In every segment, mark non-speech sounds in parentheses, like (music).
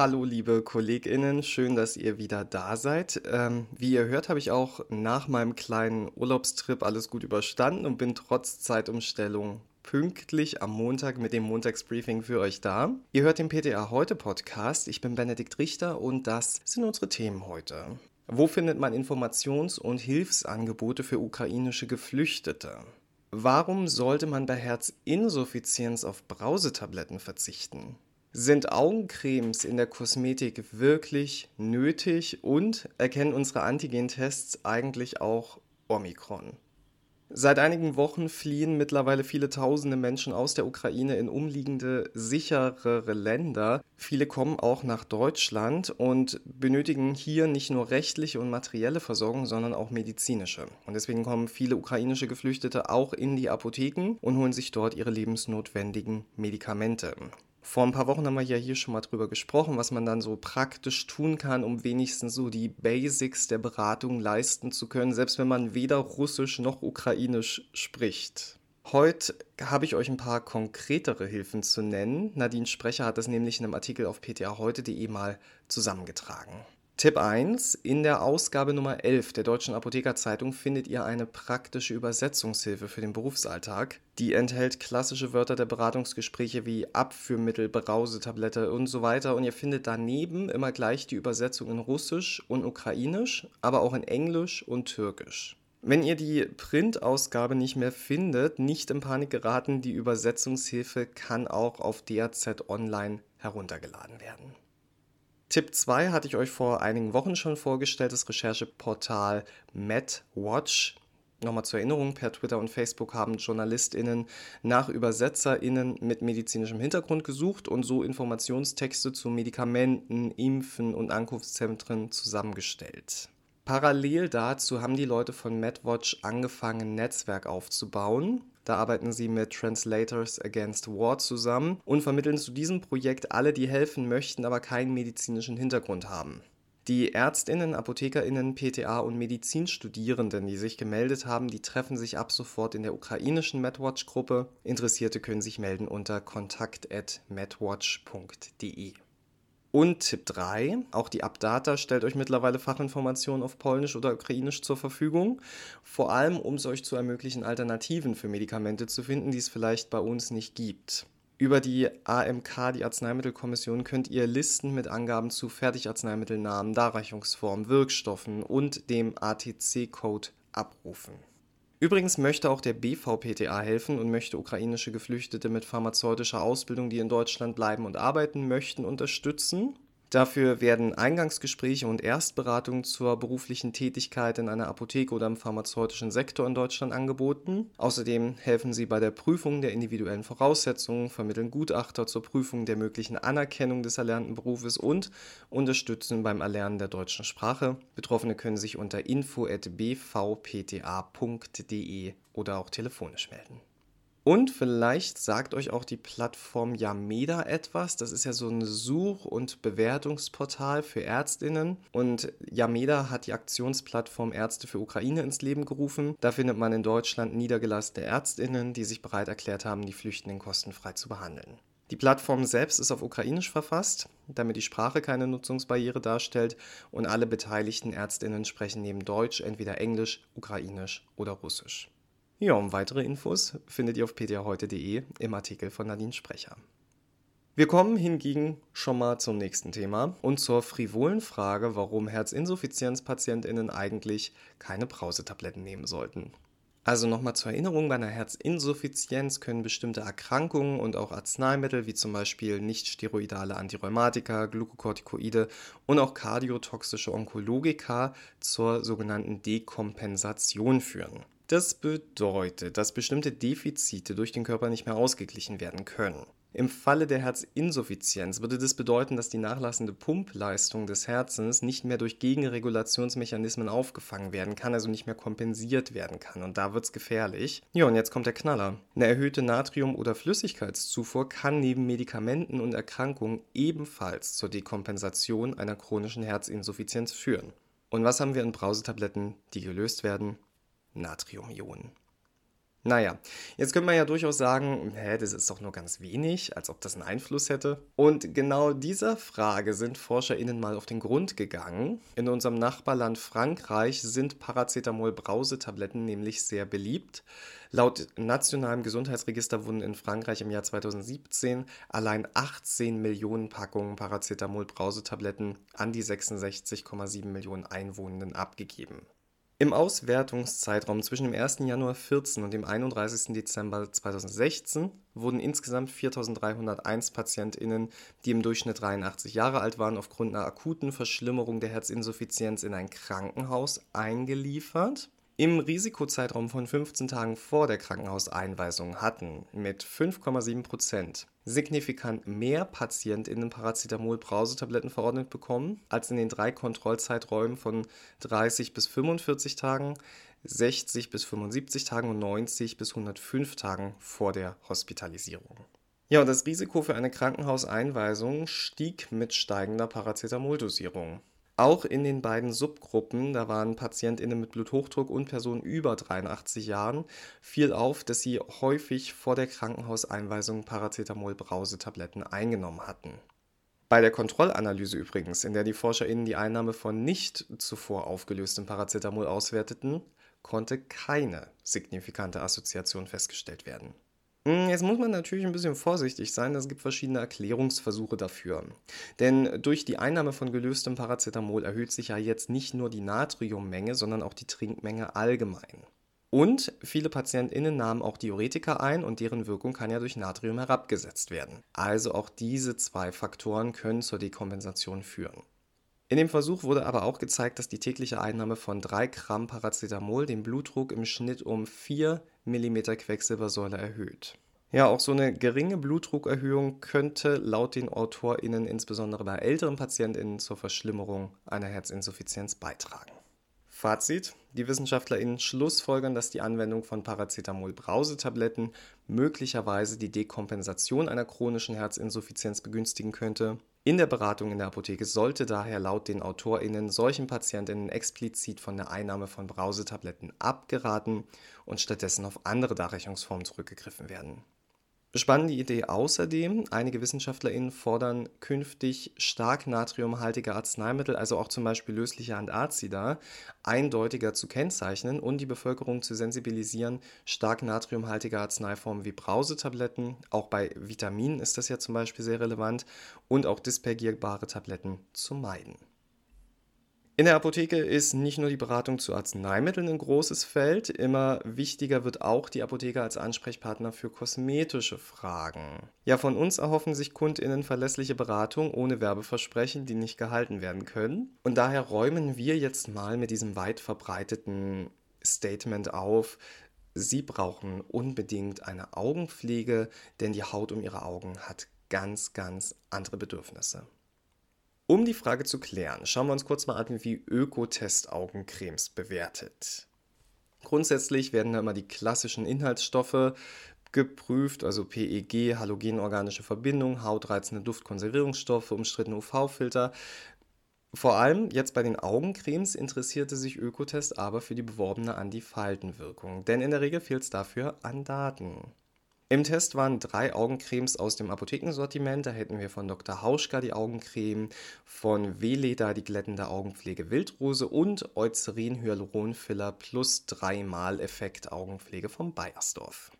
Hallo, liebe KollegInnen, schön, dass ihr wieder da seid. Ähm, wie ihr hört, habe ich auch nach meinem kleinen Urlaubstrip alles gut überstanden und bin trotz Zeitumstellung pünktlich am Montag mit dem Montagsbriefing für euch da. Ihr hört den PTA Heute Podcast. Ich bin Benedikt Richter und das sind unsere Themen heute. Wo findet man Informations- und Hilfsangebote für ukrainische Geflüchtete? Warum sollte man bei Herzinsuffizienz auf Brausetabletten verzichten? Sind Augencremes in der Kosmetik wirklich nötig und erkennen unsere Antigen-Tests eigentlich auch Omikron? Seit einigen Wochen fliehen mittlerweile viele tausende Menschen aus der Ukraine in umliegende, sicherere Länder. Viele kommen auch nach Deutschland und benötigen hier nicht nur rechtliche und materielle Versorgung, sondern auch medizinische. Und deswegen kommen viele ukrainische Geflüchtete auch in die Apotheken und holen sich dort ihre lebensnotwendigen Medikamente. Vor ein paar Wochen haben wir ja hier schon mal drüber gesprochen, was man dann so praktisch tun kann, um wenigstens so die Basics der Beratung leisten zu können, selbst wenn man weder Russisch noch Ukrainisch spricht. Heute habe ich euch ein paar konkretere Hilfen zu nennen. Nadine Sprecher hat das nämlich in einem Artikel auf ptaheute.de mal zusammengetragen. Tipp 1. In der Ausgabe Nummer 11 der Deutschen Apothekerzeitung findet ihr eine praktische Übersetzungshilfe für den Berufsalltag. Die enthält klassische Wörter der Beratungsgespräche wie Abführmittel, Brausetablette und so weiter. Und ihr findet daneben immer gleich die Übersetzung in Russisch und Ukrainisch, aber auch in Englisch und Türkisch. Wenn ihr die Printausgabe nicht mehr findet, nicht in Panik geraten, die Übersetzungshilfe kann auch auf DAZ Online heruntergeladen werden. Tipp 2 hatte ich euch vor einigen Wochen schon vorgestellt, das Rechercheportal MedWatch. Nochmal zur Erinnerung, per Twitter und Facebook haben JournalistInnen nach ÜbersetzerInnen mit medizinischem Hintergrund gesucht und so Informationstexte zu Medikamenten, Impfen und Ankunftszentren zusammengestellt. Parallel dazu haben die Leute von MedWatch angefangen, ein Netzwerk aufzubauen. Da arbeiten sie mit Translators Against War zusammen und vermitteln zu diesem Projekt alle, die helfen möchten, aber keinen medizinischen Hintergrund haben. Die Ärztinnen, Apothekerinnen, PTA und Medizinstudierenden, die sich gemeldet haben, die treffen sich ab sofort in der ukrainischen MedWatch-Gruppe. Interessierte können sich melden unter kontakt.medwatch.de. Und Tipp 3, auch die Abdata stellt euch mittlerweile Fachinformationen auf Polnisch oder Ukrainisch zur Verfügung, vor allem um es euch zu ermöglichen, Alternativen für Medikamente zu finden, die es vielleicht bei uns nicht gibt. Über die AMK, die Arzneimittelkommission, könnt ihr Listen mit Angaben zu Fertigarzneimittelnamen, Darreichungsformen, Wirkstoffen und dem ATC-Code abrufen. Übrigens möchte auch der BVPTA helfen und möchte ukrainische Geflüchtete mit pharmazeutischer Ausbildung, die in Deutschland bleiben und arbeiten möchten, unterstützen. Dafür werden Eingangsgespräche und Erstberatungen zur beruflichen Tätigkeit in einer Apotheke oder im pharmazeutischen Sektor in Deutschland angeboten. Außerdem helfen sie bei der Prüfung der individuellen Voraussetzungen, vermitteln Gutachter zur Prüfung der möglichen Anerkennung des erlernten Berufes und unterstützen beim Erlernen der deutschen Sprache. Betroffene können sich unter info.bvpta.de oder auch telefonisch melden. Und vielleicht sagt euch auch die Plattform Yameda etwas. Das ist ja so ein Such- und Bewertungsportal für Ärztinnen. Und Yameda hat die Aktionsplattform Ärzte für Ukraine ins Leben gerufen. Da findet man in Deutschland niedergelassene Ärztinnen, die sich bereit erklärt haben, die Flüchtenden kostenfrei zu behandeln. Die Plattform selbst ist auf Ukrainisch verfasst, damit die Sprache keine Nutzungsbarriere darstellt und alle beteiligten Ärztinnen sprechen neben Deutsch entweder Englisch, Ukrainisch oder Russisch. Ja, und weitere Infos findet ihr auf ptaheute.de im Artikel von Nadine Sprecher. Wir kommen hingegen schon mal zum nächsten Thema und zur frivolen Frage, warum Herzinsuffizienzpatientinnen eigentlich keine Brausetabletten nehmen sollten. Also nochmal zur Erinnerung, bei einer Herzinsuffizienz können bestimmte Erkrankungen und auch Arzneimittel wie zum Beispiel nicht-steroidale Antirheumatika, Glukokortikoide und auch kardiotoxische Onkologika zur sogenannten Dekompensation führen. Das bedeutet, dass bestimmte Defizite durch den Körper nicht mehr ausgeglichen werden können. Im Falle der Herzinsuffizienz würde das bedeuten, dass die nachlassende Pumpleistung des Herzens nicht mehr durch Gegenregulationsmechanismen aufgefangen werden kann, also nicht mehr kompensiert werden kann. Und da wird es gefährlich. Ja, und jetzt kommt der Knaller. Eine erhöhte Natrium- oder Flüssigkeitszufuhr kann neben Medikamenten und Erkrankungen ebenfalls zur Dekompensation einer chronischen Herzinsuffizienz führen. Und was haben wir in Brausetabletten, die gelöst werden? Natriumionen. Naja, jetzt könnte man ja durchaus sagen, hä, das ist doch nur ganz wenig, als ob das einen Einfluss hätte. Und genau dieser Frage sind ForscherInnen mal auf den Grund gegangen. In unserem Nachbarland Frankreich sind Paracetamol-Brausetabletten nämlich sehr beliebt. Laut nationalem Gesundheitsregister wurden in Frankreich im Jahr 2017 allein 18 Millionen Packungen Paracetamol-Brausetabletten an die 66,7 Millionen Einwohnenden abgegeben. Im Auswertungszeitraum zwischen dem 1. Januar 2014 und dem 31. Dezember 2016 wurden insgesamt 4.301 PatientInnen, die im Durchschnitt 83 Jahre alt waren, aufgrund einer akuten Verschlimmerung der Herzinsuffizienz in ein Krankenhaus eingeliefert im Risikozeitraum von 15 Tagen vor der Krankenhauseinweisung hatten mit 5,7 Prozent signifikant mehr PatientInnen Paracetamol-Brausetabletten verordnet bekommen als in den drei Kontrollzeiträumen von 30 bis 45 Tagen, 60 bis 75 Tagen und 90 bis 105 Tagen vor der Hospitalisierung. Ja, und das Risiko für eine Krankenhauseinweisung stieg mit steigender Paracetamoldosierung. Auch in den beiden Subgruppen, da waren PatientInnen mit Bluthochdruck und Personen über 83 Jahren, fiel auf, dass sie häufig vor der Krankenhauseinweisung Paracetamol-Brausetabletten eingenommen hatten. Bei der Kontrollanalyse übrigens, in der die ForscherInnen die Einnahme von nicht zuvor aufgelöstem Paracetamol auswerteten, konnte keine signifikante Assoziation festgestellt werden. Hm, jetzt muss man natürlich ein bisschen vorsichtig sein, es gibt verschiedene Erklärungsversuche dafür. Denn durch die Einnahme von gelöstem Paracetamol erhöht sich ja jetzt nicht nur die Natriummenge, sondern auch die Trinkmenge allgemein. Und viele PatientInnen nahmen auch Diuretika ein und deren Wirkung kann ja durch Natrium herabgesetzt werden. Also auch diese zwei Faktoren können zur Dekompensation führen. In dem Versuch wurde aber auch gezeigt, dass die tägliche Einnahme von 3 Gramm Paracetamol den Blutdruck im Schnitt um 4 mm Quecksilbersäule erhöht. Ja, auch so eine geringe Blutdruckerhöhung könnte laut den AutorInnen insbesondere bei älteren PatientInnen zur Verschlimmerung einer Herzinsuffizienz beitragen. Fazit: Die WissenschaftlerInnen schlussfolgern, dass die Anwendung von Paracetamol-Brausetabletten möglicherweise die Dekompensation einer chronischen Herzinsuffizienz begünstigen könnte in der Beratung in der Apotheke sollte daher laut den AutorInnen solchen PatientInnen explizit von der Einnahme von Brausetabletten abgeraten und stattdessen auf andere Darreichungsformen zurückgegriffen werden Spannende Idee außerdem, einige WissenschaftlerInnen fordern künftig stark natriumhaltige Arzneimittel, also auch zum Beispiel lösliche Antazida, eindeutiger zu kennzeichnen und die Bevölkerung zu sensibilisieren, stark natriumhaltige Arzneiformen wie Brausetabletten, auch bei Vitaminen ist das ja zum Beispiel sehr relevant, und auch dispergierbare Tabletten zu meiden. In der Apotheke ist nicht nur die Beratung zu Arzneimitteln ein großes Feld, immer wichtiger wird auch die Apotheke als Ansprechpartner für kosmetische Fragen. Ja, von uns erhoffen sich Kundinnen verlässliche Beratung ohne Werbeversprechen, die nicht gehalten werden können. Und daher räumen wir jetzt mal mit diesem weit verbreiteten Statement auf, Sie brauchen unbedingt eine Augenpflege, denn die Haut um Ihre Augen hat ganz, ganz andere Bedürfnisse. Um die Frage zu klären, schauen wir uns kurz mal an, wie Ökotest Augencremes bewertet. Grundsätzlich werden da immer die klassischen Inhaltsstoffe geprüft, also PEG, halogenorganische Verbindung, hautreizende Duftkonservierungsstoffe, umstrittene UV-Filter. Vor allem jetzt bei den Augencremes interessierte sich Ökotest aber für die beworbene Anti-Faltenwirkung, denn in der Regel fehlt es dafür an Daten. Im Test waren drei Augencremes aus dem Apothekensortiment. Da hätten wir von Dr. Hauschka die Augencreme, von Weleda die glättende Augenpflege Wildrose und Eucerin Hyaluronfiller plus 3 Effekt Augenpflege von Bayersdorf.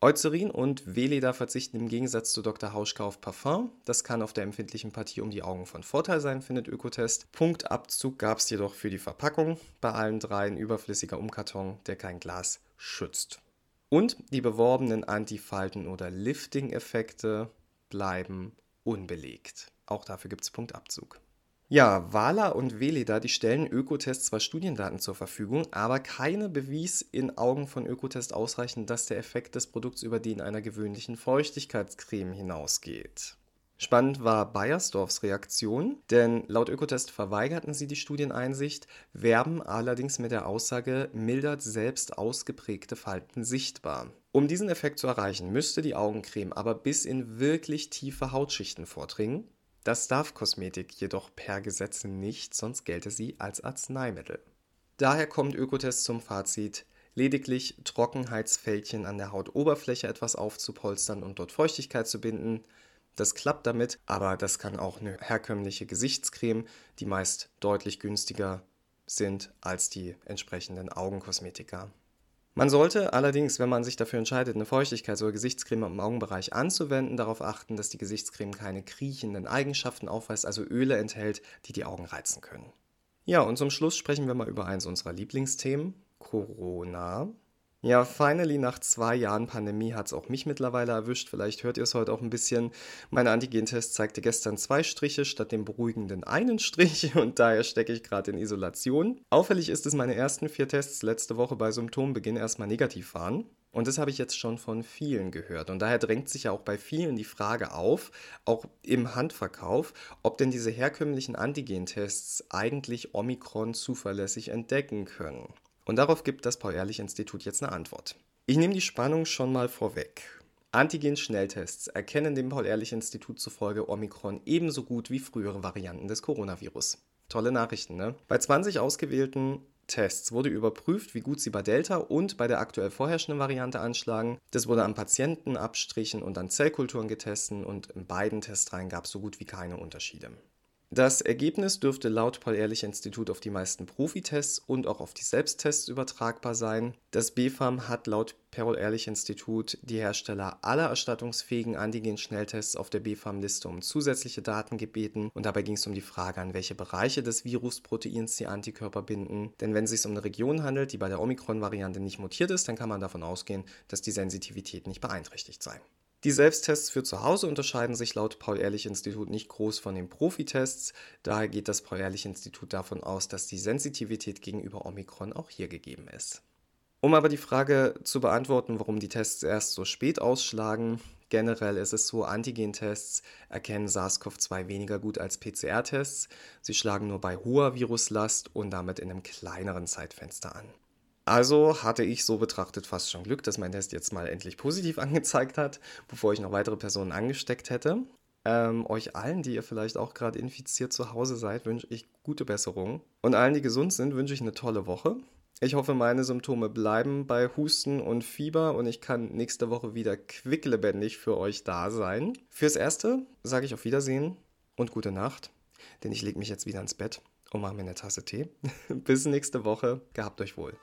Eucerin und Weleda verzichten im Gegensatz zu Dr. Hauschka auf Parfum. Das kann auf der empfindlichen Partie um die Augen von Vorteil sein, findet Ökotest. Punktabzug gab es jedoch für die Verpackung. Bei allen dreien überflüssiger Umkarton, der kein Glas schützt. Und die beworbenen Antifalten- oder Lifting-Effekte bleiben unbelegt. Auch dafür gibt es Punktabzug. Ja, Wala und Veleda, die stellen Ökotest zwar Studiendaten zur Verfügung, aber keine bewies in Augen von Ökotest ausreichend, dass der Effekt des Produkts über den einer gewöhnlichen Feuchtigkeitscreme hinausgeht. Spannend war Bayersdorfs Reaktion, denn laut Ökotest verweigerten sie die Studieneinsicht, werben allerdings mit der Aussage, mildert selbst ausgeprägte Falten sichtbar. Um diesen Effekt zu erreichen, müsste die Augencreme aber bis in wirklich tiefe Hautschichten vordringen. Das darf Kosmetik jedoch per Gesetz nicht, sonst gelte sie als Arzneimittel. Daher kommt Ökotest zum Fazit, lediglich Trockenheitsfältchen an der Hautoberfläche etwas aufzupolstern und dort Feuchtigkeit zu binden. Das klappt damit, aber das kann auch eine herkömmliche Gesichtscreme, die meist deutlich günstiger sind als die entsprechenden Augenkosmetika. Man sollte allerdings, wenn man sich dafür entscheidet, eine Feuchtigkeits- oder Gesichtscreme im Augenbereich anzuwenden, darauf achten, dass die Gesichtscreme keine kriechenden Eigenschaften aufweist, also Öle enthält, die die Augen reizen können. Ja, und zum Schluss sprechen wir mal über eins unserer Lieblingsthemen, Corona. Ja, finally, nach zwei Jahren Pandemie hat es auch mich mittlerweile erwischt. Vielleicht hört ihr es heute auch ein bisschen. Mein Antigentest zeigte gestern zwei Striche statt dem beruhigenden einen Strich (laughs) und daher stecke ich gerade in Isolation. Auffällig ist, dass meine ersten vier Tests letzte Woche bei Symptombeginn erstmal negativ waren. Und das habe ich jetzt schon von vielen gehört. Und daher drängt sich ja auch bei vielen die Frage auf, auch im Handverkauf, ob denn diese herkömmlichen Antigentests eigentlich Omikron zuverlässig entdecken können. Und darauf gibt das Paul-Ehrlich-Institut jetzt eine Antwort. Ich nehme die Spannung schon mal vorweg. Antigen-Schnelltests erkennen dem Paul-Ehrlich-Institut zufolge Omikron ebenso gut wie frühere Varianten des Coronavirus. Tolle Nachrichten, ne? Bei 20 ausgewählten Tests wurde überprüft, wie gut sie bei Delta und bei der aktuell vorherrschenden Variante anschlagen. Das wurde an Patienten, Abstrichen und an Zellkulturen getestet und in beiden Testreihen gab es so gut wie keine Unterschiede. Das Ergebnis dürfte laut Paul-Ehrlich-Institut auf die meisten Profitests und auch auf die Selbsttests übertragbar sein. Das BfArM hat laut Paul-Ehrlich-Institut die Hersteller aller erstattungsfähigen Antigen-Schnelltests auf der BfArM-Liste um zusätzliche Daten gebeten und dabei ging es um die Frage, an welche Bereiche des Virusproteins die Antikörper binden. Denn wenn es sich um eine Region handelt, die bei der Omikron-Variante nicht mutiert ist, dann kann man davon ausgehen, dass die Sensitivität nicht beeinträchtigt sei. Die Selbsttests für zu Hause unterscheiden sich laut Paul-Ehrlich-Institut nicht groß von den Profitests. Daher geht das Paul-Ehrlich-Institut davon aus, dass die Sensitivität gegenüber Omikron auch hier gegeben ist. Um aber die Frage zu beantworten, warum die Tests erst so spät ausschlagen, generell ist es so, Antigentests erkennen SARS-CoV-2 weniger gut als PCR-Tests. Sie schlagen nur bei hoher Viruslast und damit in einem kleineren Zeitfenster an. Also hatte ich so betrachtet fast schon Glück, dass mein Test jetzt mal endlich positiv (laughs) angezeigt hat, bevor ich noch weitere Personen angesteckt hätte. Ähm, euch allen, die ihr vielleicht auch gerade infiziert zu Hause seid, wünsche ich gute Besserung. Und allen, die gesund sind, wünsche ich eine tolle Woche. Ich hoffe, meine Symptome bleiben bei Husten und Fieber und ich kann nächste Woche wieder quicklebendig für euch da sein. Fürs Erste sage ich auf Wiedersehen und gute Nacht, denn ich lege mich jetzt wieder ins Bett und mache mir eine Tasse Tee. (laughs) Bis nächste Woche. Gehabt euch wohl.